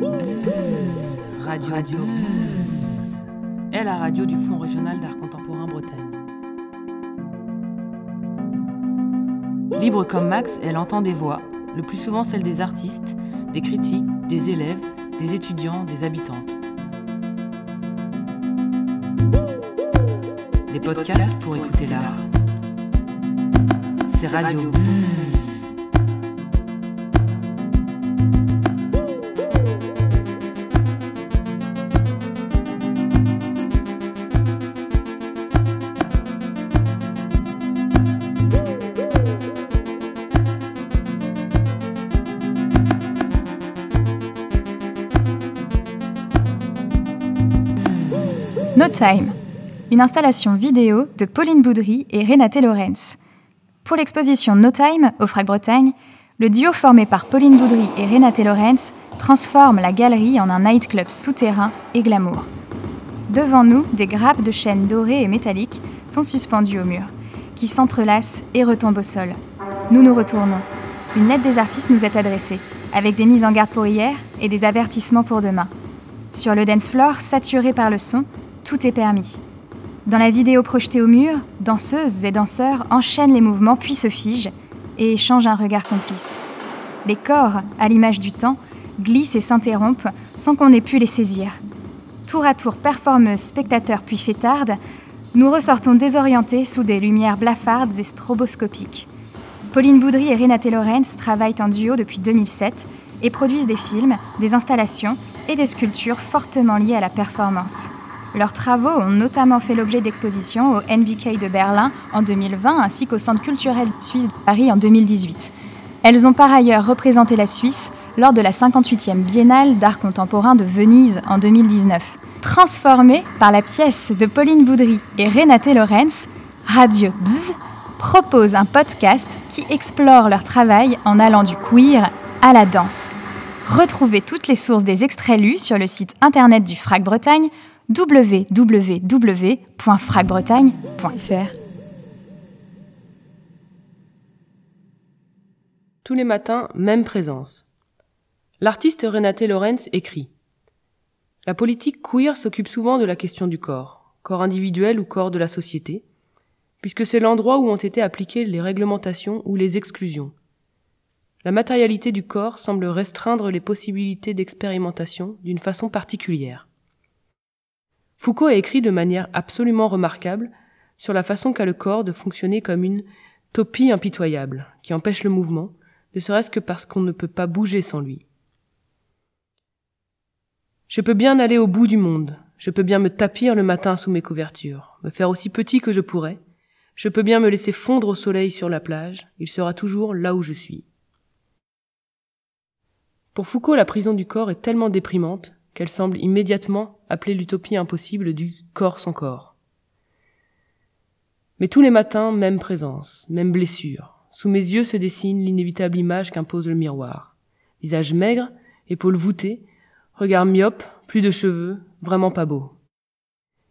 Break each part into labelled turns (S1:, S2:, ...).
S1: Radio. radio. Est la radio du Fonds régional d'art contemporain Bretagne. Libre comme Max, elle entend des voix, le plus souvent celles des artistes, des critiques, des élèves, des étudiants, des habitantes. Des podcasts pour écouter l'art. C'est Radio.
S2: No Time, une installation vidéo de Pauline Boudry et Renate Lorenz. Pour l'exposition No Time au FRAC Bretagne, le duo formé par Pauline Boudry et Renate Lorenz transforme la galerie en un nightclub souterrain et glamour. Devant nous, des grappes de chaînes dorées et métalliques sont suspendues au mur, qui s'entrelacent et retombent au sol. Nous nous retournons. Une lettre des artistes nous est adressée, avec des mises en garde pour hier et des avertissements pour demain. Sur le dance floor, saturé par le son, tout est permis. Dans la vidéo projetée au mur, danseuses et danseurs enchaînent les mouvements puis se figent et échangent un regard complice. Les corps, à l'image du temps, glissent et s'interrompent sans qu'on ait pu les saisir. Tour à tour performeuses, spectateurs puis fêtardes, nous ressortons désorientés sous des lumières blafardes et stroboscopiques. Pauline Boudry et Renate Lorenz travaillent en duo depuis 2007 et produisent des films, des installations et des sculptures fortement liées à la performance. Leurs travaux ont notamment fait l'objet d'expositions au NBK de Berlin en 2020 ainsi qu'au Centre culturel suisse de Paris en 2018. Elles ont par ailleurs représenté la Suisse lors de la 58e Biennale d'art contemporain de Venise en 2019. Transformée par la pièce de Pauline Boudry et Renate Lorenz, Radio Bzz propose un podcast qui explore leur travail en allant du queer à la danse. Retrouvez toutes les sources des extraits lus sur le site internet du FRAC Bretagne www.fracbretagne.fr.
S1: Tous les matins, même présence. L'artiste Renate Lorenz écrit La politique queer s'occupe souvent de la question du corps, corps individuel ou corps de la société, puisque c'est l'endroit où ont été appliquées les réglementations ou les exclusions. La matérialité du corps semble restreindre les possibilités d'expérimentation d'une façon particulière. Foucault a écrit de manière absolument remarquable sur la façon qu'a le corps de fonctionner comme une topie impitoyable, qui empêche le mouvement, ne serait-ce que parce qu'on ne peut pas bouger sans lui. Je peux bien aller au bout du monde, je peux bien me tapir le matin sous mes couvertures, me faire aussi petit que je pourrais, je peux bien me laisser fondre au soleil sur la plage, il sera toujours là où je suis. Pour Foucault, la prison du corps est tellement déprimante qu'elle semble immédiatement appeler l'utopie impossible du corps sans corps. Mais tous les matins, même présence, même blessure. Sous mes yeux se dessine l'inévitable image qu'impose le miroir. Visage maigre, épaules voûtées, regard myope, plus de cheveux, vraiment pas beau.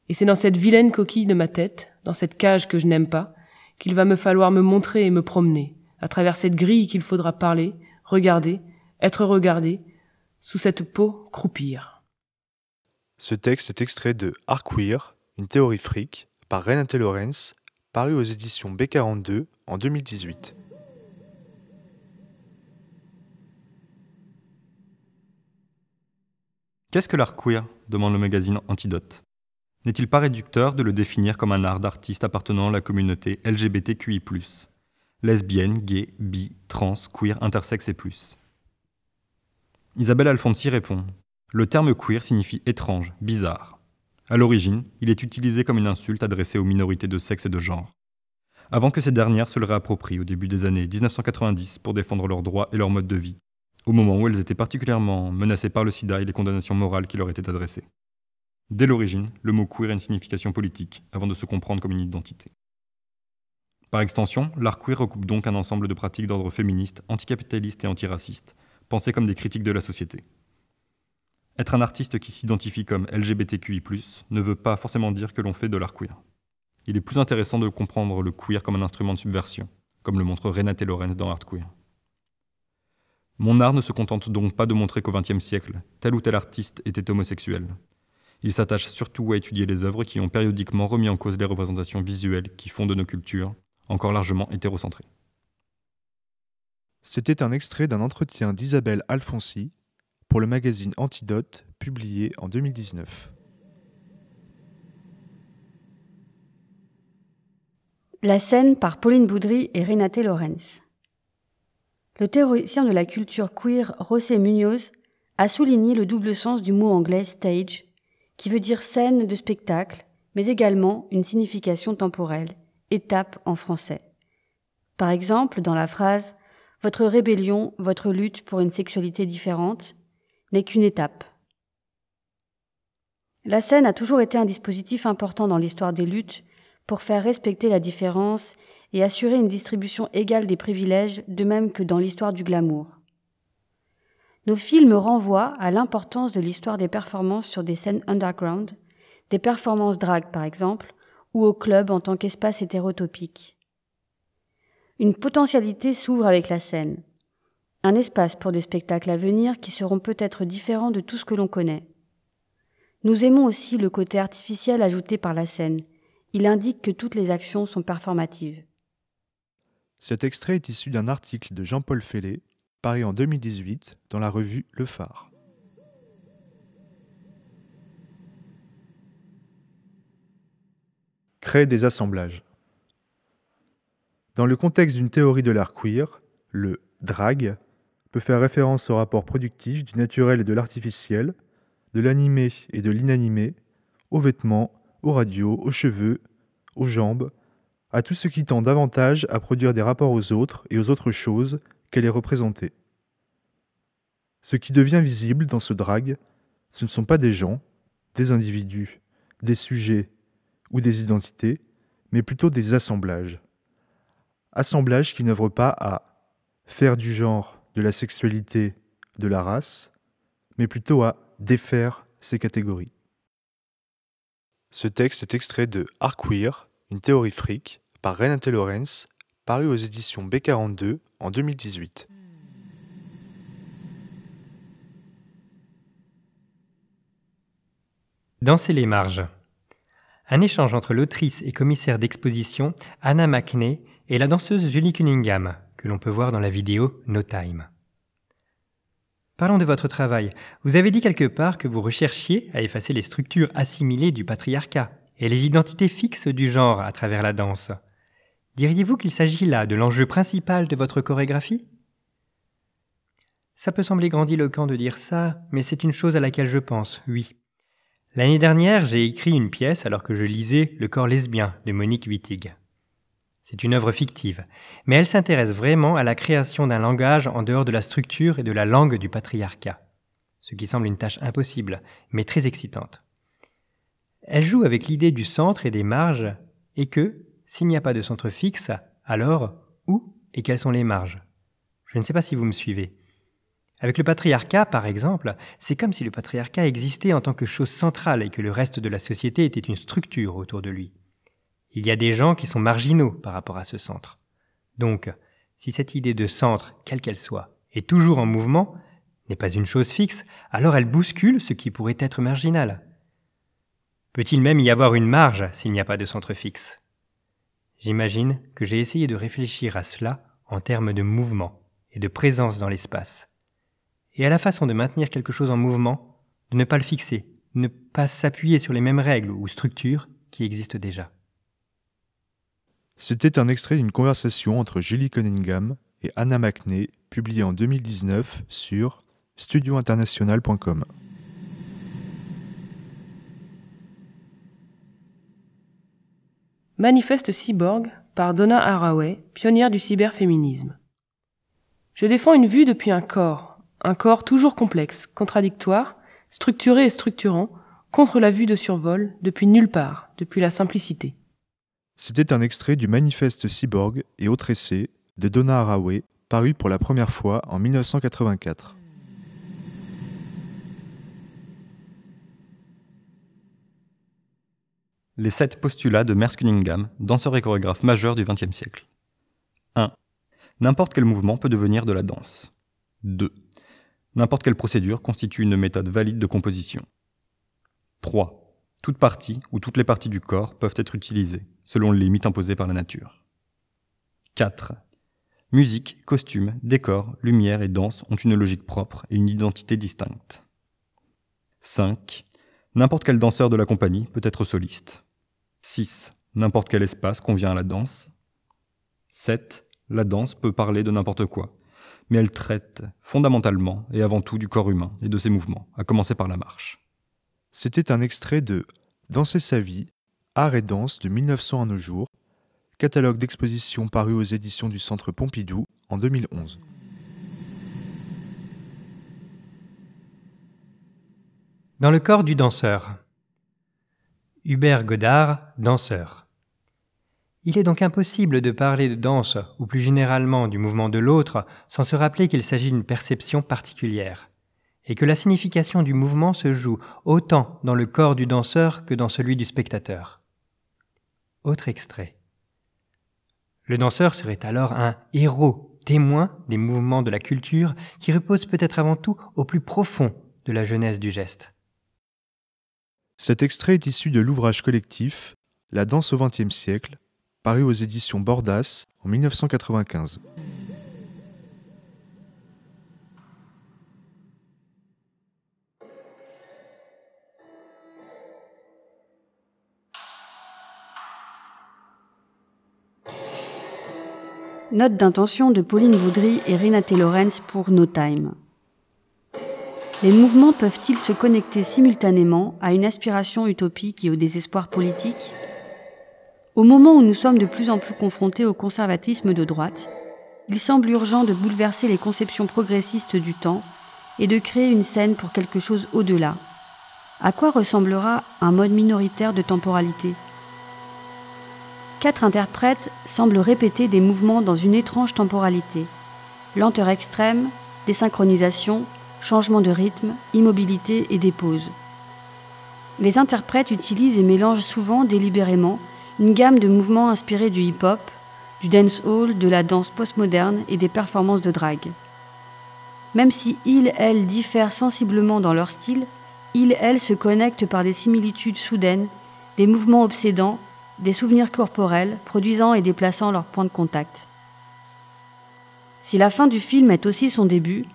S1: Et c'est dans cette vilaine coquille de ma tête, dans cette cage que je n'aime pas, qu'il va me falloir me montrer et me promener, à travers cette grille qu'il faudra parler, regarder, être regardé, sous cette peau croupir.
S3: Ce texte est extrait de Art Queer, une théorie fric, par Renate Lorenz, paru aux éditions B42 en 2018.
S4: Qu'est-ce que l'art queer demande le magazine Antidote. N'est-il pas réducteur de le définir comme un art d'artiste appartenant à la communauté LGBTQI Lesbienne, gay, bi, trans, queer, intersexe et plus Isabelle Alfonsi répond le terme queer signifie étrange, bizarre. À l'origine, il est utilisé comme une insulte adressée aux minorités de sexe et de genre. Avant que ces dernières se le réapproprient au début des années 1990 pour défendre leurs droits et leur mode de vie, au moment où elles étaient particulièrement menacées par le sida et les condamnations morales qui leur étaient adressées. Dès l'origine, le mot queer a une signification politique, avant de se comprendre comme une identité. Par extension, l'art queer recoupe donc un ensemble de pratiques d'ordre féministe, anticapitaliste et antiraciste, pensées comme des critiques de la société. Être un artiste qui s'identifie comme LGBTQI, ne veut pas forcément dire que l'on fait de l'art queer. Il est plus intéressant de comprendre le queer comme un instrument de subversion, comme le montre Renate Lorenz dans Art Queer. Mon art ne se contente donc pas de montrer qu'au XXe siècle, tel ou tel artiste était homosexuel. Il s'attache surtout à étudier les œuvres qui ont périodiquement remis en cause les représentations visuelles qui font de nos cultures, encore largement hétérocentrées.
S3: C'était un extrait d'un entretien d'Isabelle Alfonsi pour le magazine Antidote, publié en 2019.
S5: La scène par Pauline Boudry et Renate Lorenz. Le théoricien de la culture queer José Munoz a souligné le double sens du mot anglais stage, qui veut dire scène de spectacle, mais également une signification temporelle, étape en français. Par exemple, dans la phrase Votre rébellion, votre lutte pour une sexualité différente n'est qu'une étape. La scène a toujours été un dispositif important dans l'histoire des luttes pour faire respecter la différence et assurer une distribution égale des privilèges, de même que dans l'histoire du glamour. Nos films renvoient à l'importance de l'histoire des performances sur des scènes underground, des performances drag par exemple, ou au club en tant qu'espace hétérotopique. Une potentialité s'ouvre avec la scène, un espace pour des spectacles à venir qui seront peut-être différents de tout ce que l'on connaît. Nous aimons aussi le côté artificiel ajouté par la scène. Il indique que toutes les actions sont performatives.
S3: Cet extrait est issu d'un article de Jean-Paul Fellet, paru en 2018 dans la revue Le Phare. Créer des assemblages. Dans le contexte d'une théorie de l'art queer, le drag peut faire référence au rapport productif du naturel et de l'artificiel, de l'animé et de l'inanimé, aux vêtements, aux radios, aux cheveux, aux jambes, à tout ce qui tend davantage à produire des rapports aux autres et aux autres choses qu'elle est représentée. Ce qui devient visible dans ce drag, ce ne sont pas des gens, des individus, des sujets ou des identités, mais plutôt des assemblages. Assemblages qui n'œuvrent pas à faire du genre, de la sexualité, de la race, mais plutôt à défaire ces catégories. Ce texte est extrait de Art Queer, une théorie fric, par Renate Lorenz, paru aux éditions B42 en 2018.
S6: Danser les marges. Un échange entre l'autrice et commissaire d'exposition Anna McNay et la danseuse Julie Cunningham, que l'on peut voir dans la vidéo No Time. Parlons de votre travail. Vous avez dit quelque part que vous recherchiez à effacer les structures assimilées du patriarcat et les identités fixes du genre à travers la danse. Diriez-vous qu'il s'agit là de l'enjeu principal de votre chorégraphie? Ça peut sembler grandiloquent de dire ça, mais c'est une chose à laquelle je pense, oui. L'année dernière, j'ai écrit une pièce alors que je lisais Le corps lesbien de Monique Wittig. C'est une œuvre fictive, mais elle s'intéresse vraiment à la création d'un langage en dehors de la structure et de la langue du patriarcat, ce qui semble une tâche impossible, mais très excitante. Elle joue avec l'idée du centre et des marges, et que, s'il n'y a pas de centre fixe, alors où et quelles sont les marges? Je ne sais pas si vous me suivez. Avec le patriarcat, par exemple, c'est comme si le patriarcat existait en tant que chose centrale et que le reste de la société était une structure autour de lui. Il y a des gens qui sont marginaux par rapport à ce centre. Donc, si cette idée de centre, quelle qu'elle soit, est toujours en mouvement, n'est pas une chose fixe, alors elle bouscule ce qui pourrait être marginal. Peut-il même y avoir une marge s'il n'y a pas de centre fixe? J'imagine que j'ai essayé de réfléchir à cela en termes de mouvement et de présence dans l'espace. Et à la façon de maintenir quelque chose en mouvement, de ne pas le fixer, de ne pas s'appuyer sur les mêmes règles ou structures qui existent déjà.
S3: C'était un extrait d'une conversation entre Julie Cunningham et Anna McNay, publiée en 2019 sur studiointernational.com.
S1: Manifeste cyborg par Donna Haraway, pionnière du cyberféminisme. Je défends une vue depuis un corps, un corps toujours complexe, contradictoire, structuré et structurant, contre la vue de survol, depuis nulle part, depuis la simplicité.
S3: C'était un extrait du Manifeste cyborg et autre essai de Donna Haraway, paru pour la première fois en 1984.
S4: Les sept postulats de Merce Cunningham, danseur et chorégraphe majeur du XXe siècle. 1. N'importe quel mouvement peut devenir de la danse. 2. N'importe quelle procédure constitue une méthode valide de composition. 3. Toute partie ou toutes les parties du corps peuvent être utilisées, selon les limites imposées par la nature. 4. Musique, costume, décor, lumière et danse ont une logique propre et une identité distincte. 5. N'importe quel danseur de la compagnie peut être soliste. 6. N'importe quel espace convient à la danse. 7. La danse peut parler de n'importe quoi, mais elle traite fondamentalement et avant tout du corps humain et de ses mouvements, à commencer par la marche.
S3: C'était un extrait de Danser sa vie, art et danse de 1900 à nos jours, catalogue d'exposition paru aux éditions du Centre Pompidou en 2011.
S6: Dans le corps du danseur. Hubert Godard, danseur. Il est donc impossible de parler de danse, ou plus généralement du mouvement de l'autre, sans se rappeler qu'il s'agit d'une perception particulière, et que la signification du mouvement se joue autant dans le corps du danseur que dans celui du spectateur. Autre extrait. Le danseur serait alors un héros, témoin des mouvements de la culture qui repose peut-être avant tout au plus profond de la jeunesse du geste.
S3: Cet extrait est issu de l'ouvrage collectif La danse au XXe siècle, paru aux éditions Bordas en 1995.
S5: Note d'intention de Pauline Boudry et Renate Lorenz pour No Time. Les mouvements peuvent-ils se connecter simultanément à une aspiration utopique et au désespoir politique? Au moment où nous sommes de plus en plus confrontés au conservatisme de droite, il semble urgent de bouleverser les conceptions progressistes du temps et de créer une scène pour quelque chose au-delà. À quoi ressemblera un mode minoritaire de temporalité? Quatre interprètes semblent répéter des mouvements dans une étrange temporalité. Lenteur extrême, désynchronisation, changement de rythme, immobilité et dépose. Les interprètes utilisent et mélangent souvent délibérément une gamme de mouvements inspirés du hip-hop, du dancehall, de la danse postmoderne et des performances de drague. Même si ils, elles diffèrent sensiblement dans leur style, ils, elles se connectent par des similitudes soudaines, des mouvements obsédants des souvenirs corporels produisant et déplaçant leurs points de contact. Si la fin du film est aussi son début,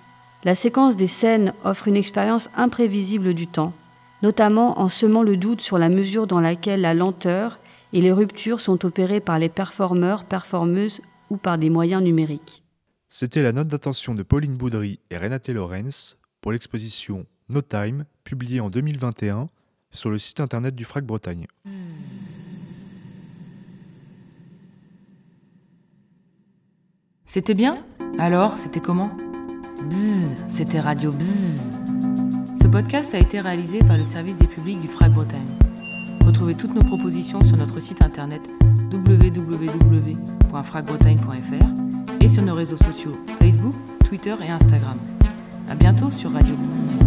S5: la séquence des scènes offre une expérience imprévisible du temps, notamment en semant le doute sur la mesure dans laquelle la lenteur et les ruptures sont opérées par les performeurs, performeuses ou par des moyens numériques.
S3: C'était la note d'attention de Pauline Boudry et Renate Lorenz pour l'exposition No Time, publiée en 2021 sur le site internet du FRAC Bretagne.
S1: C'était bien Alors, c'était comment Bzzz, c'était Radio Bzzz. Ce podcast a été réalisé par le service des publics du FRAC Bretagne. Retrouvez toutes nos propositions sur notre site internet www.fracbretagne.fr et sur nos réseaux sociaux Facebook, Twitter et Instagram. À bientôt sur Radio Bzzz.